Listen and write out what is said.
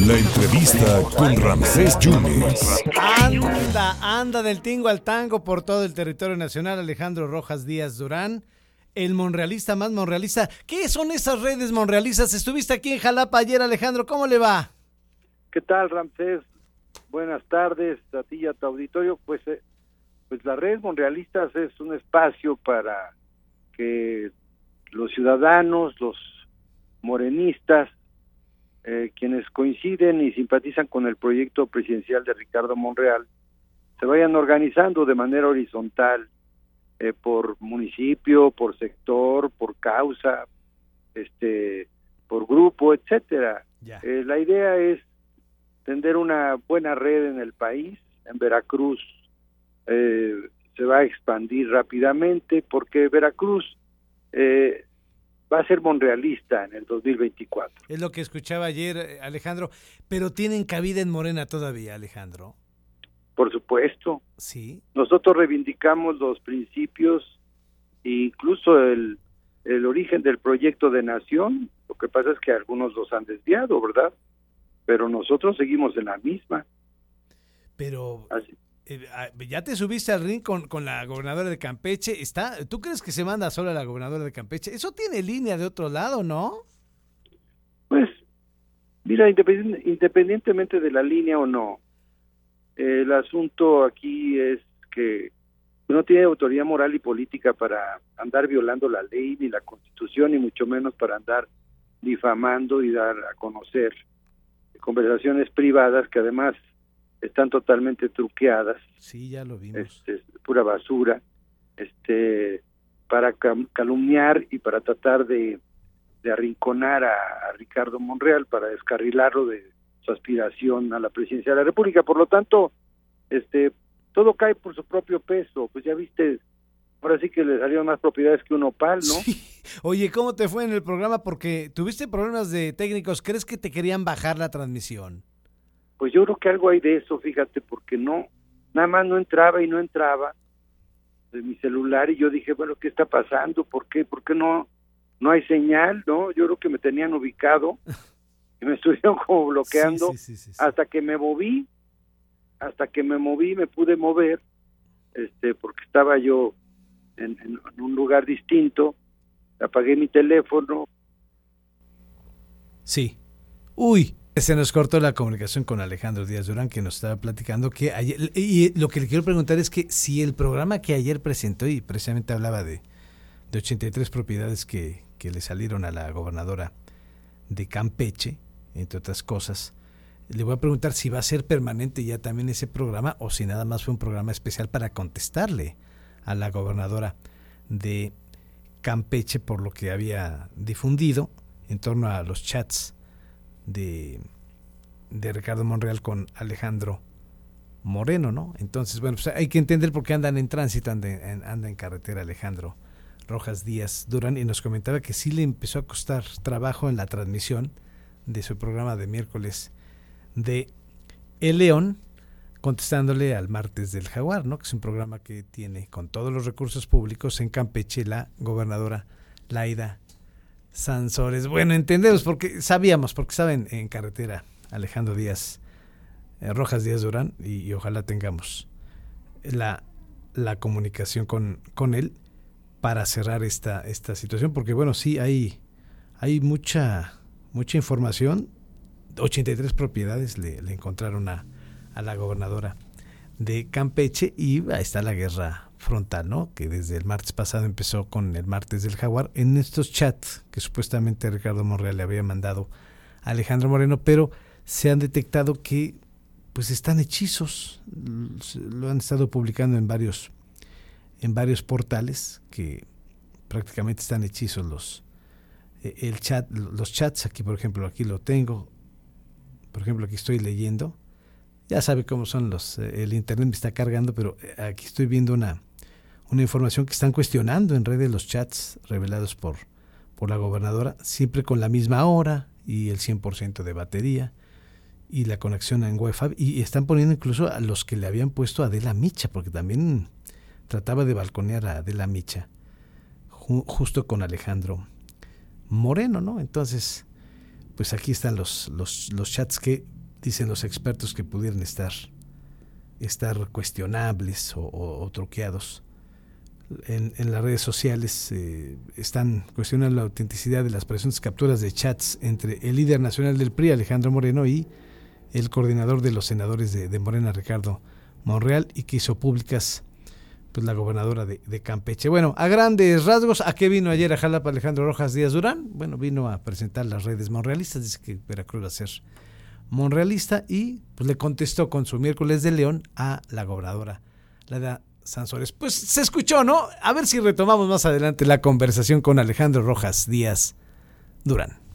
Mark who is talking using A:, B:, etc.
A: La entrevista con Ramsés Yunes.
B: Anda, anda del tingo al tango por todo el territorio nacional Alejandro Rojas Díaz Durán, el monrealista más monrealista. ¿Qué son esas redes monrealistas? Estuviste aquí en Jalapa ayer, Alejandro, ¿cómo le va?
C: ¿Qué tal, Ramsés? Buenas tardes a ti y a tu auditorio. Pues, eh, pues la red Monrealistas es un espacio para que los ciudadanos, los morenistas, eh, quienes coinciden y simpatizan con el proyecto presidencial de Ricardo Monreal, se vayan organizando de manera horizontal eh, por municipio, por sector, por causa, este, por grupo, etcétera. Eh, la idea es tender una buena red en el país. En Veracruz se va a expandir rápidamente porque Veracruz eh, va a ser monrealista en el 2024.
B: Es lo que escuchaba ayer, eh, Alejandro. Pero tienen cabida en Morena todavía, Alejandro.
C: Por supuesto.
B: Sí.
C: Nosotros reivindicamos los principios e incluso el, el origen del proyecto de nación. Lo que pasa es que algunos los han desviado, ¿verdad? Pero nosotros seguimos en la misma.
B: Pero ya te subiste al ring con, con, la gobernadora de Campeche. Está, ¿Tú crees que se manda sola la gobernadora de Campeche? Eso tiene línea de otro lado, ¿no?
C: Pues, mira, independientemente de la línea o no, el asunto aquí es que no tiene autoridad moral y política para andar violando la ley ni la constitución, ni mucho menos para andar difamando y dar a conocer conversaciones privadas que además están totalmente truqueadas.
B: Sí, ya lo vimos.
C: Este, pura basura, este, para calumniar y para tratar de, de arrinconar a, Ricardo Monreal, para descarrilarlo de su aspiración a la presidencia de la República. Por lo tanto, este, todo cae por su propio peso. Pues ya viste, ahora sí que le salieron más propiedades que un opal, ¿no?
B: Oye, ¿cómo te fue en el programa? Porque tuviste problemas de técnicos. ¿Crees que te querían bajar la transmisión?
C: Pues yo creo que algo hay de eso, fíjate, porque no, nada más no entraba y no entraba de mi celular y yo dije, bueno, ¿qué está pasando? ¿Por qué? ¿Por qué no, no hay señal? ¿No? Yo creo que me tenían ubicado y me estuvieron como bloqueando hasta que me moví, hasta que me moví, me pude mover, este, porque estaba yo en, en un lugar distinto, apagué mi teléfono.
B: Sí. Uy, se nos cortó la comunicación con Alejandro Díaz Durán, que nos estaba platicando que ayer, y lo que le quiero preguntar es que si el programa que ayer presentó, y precisamente hablaba de, de 83 propiedades que, que le salieron a la gobernadora de Campeche, entre otras cosas, le voy a preguntar si va a ser permanente ya también ese programa o si nada más fue un programa especial para contestarle a la gobernadora de Campeche por lo que había difundido en torno a los chats de, de Ricardo Monreal con Alejandro Moreno, ¿no? Entonces, bueno, pues hay que entender por qué andan en tránsito, anda en, en carretera Alejandro Rojas Díaz Durán y nos comentaba que sí le empezó a costar trabajo en la transmisión de su programa de miércoles de El León, contestándole al martes del Jaguar, ¿no? Que es un programa que tiene con todos los recursos públicos en Campeche la gobernadora Laida Sansores. Bueno, entendemos porque sabíamos, porque saben en carretera Alejandro Díaz, eh, Rojas Díaz Durán, y, ojalá tengamos la, la comunicación con, con él para cerrar esta, esta situación, porque bueno, sí hay, hay mucha, mucha información. 83 propiedades le, le encontraron a, a la gobernadora de Campeche y ahí está la guerra frontal, ¿no? Que desde el martes pasado empezó con el martes del jaguar, en estos chats que supuestamente Ricardo Monreal le había mandado a Alejandro Moreno, pero se han detectado que pues están hechizos, lo han estado publicando en varios en varios portales que prácticamente están hechizos los e, el chat, los chats aquí por ejemplo, aquí lo tengo. Por ejemplo, aquí estoy leyendo. Ya sabe cómo son los eh, el internet me está cargando, pero eh, aquí estoy viendo una una información que están cuestionando en redes los chats revelados por, por la gobernadora, siempre con la misma hora y el 100% de batería y la conexión en Wi-Fi. Y están poniendo incluso a los que le habían puesto a Adela Micha, porque también trataba de balconear a Adela Micha, justo con Alejandro Moreno, ¿no? Entonces, pues aquí están los, los, los chats que dicen los expertos que pudieran estar, estar cuestionables o, o, troqueados. En, en, las redes sociales eh, están cuestionando la autenticidad de las presuntas capturas de chats entre el líder nacional del PRI, Alejandro Moreno, y el coordinador de los senadores de, Morena, Ricardo Monreal, y que hizo públicas pues, la gobernadora de, de, Campeche. Bueno, a grandes rasgos, ¿a qué vino ayer a Jalapa Alejandro Rojas Díaz Durán? Bueno, vino a presentar las redes monrealistas, dice que Veracruz va a ser monrealista y pues le contestó con su miércoles de León a la gobernadora, la Sansores. Pues se escuchó, ¿no? A ver si retomamos más adelante la conversación con Alejandro Rojas Díaz Durán.